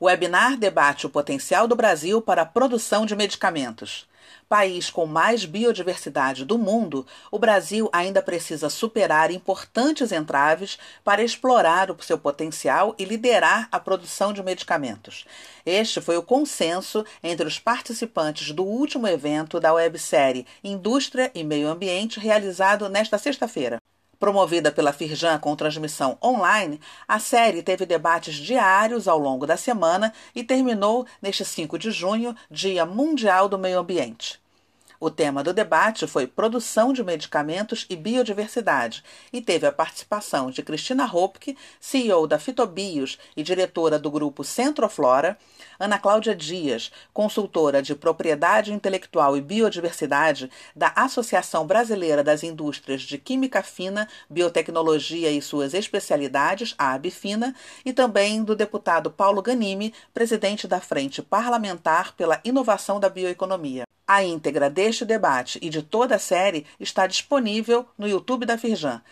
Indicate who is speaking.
Speaker 1: O webinar debate o potencial do Brasil para a produção de medicamentos. País com mais biodiversidade do mundo, o Brasil ainda precisa superar importantes entraves para explorar o seu potencial e liderar a produção de medicamentos. Este foi o consenso entre os participantes do último evento da websérie Indústria e Meio Ambiente, realizado nesta sexta-feira. Promovida pela Firjan com transmissão online, a série teve debates diários ao longo da semana e terminou neste 5 de junho, Dia Mundial do Meio Ambiente. O tema do debate foi produção de medicamentos e biodiversidade e teve a participação de Cristina Hopke, CEO da Fitobios e diretora do grupo Centroflora, Ana Cláudia Dias, consultora de propriedade intelectual e biodiversidade da Associação Brasileira das Indústrias de Química Fina, Biotecnologia e suas especialidades, a ABFINA, e também do deputado Paulo Ganimi, presidente da Frente Parlamentar pela Inovação da Bioeconomia. A íntegra debate e de toda a série está disponível no YouTube da Firjan.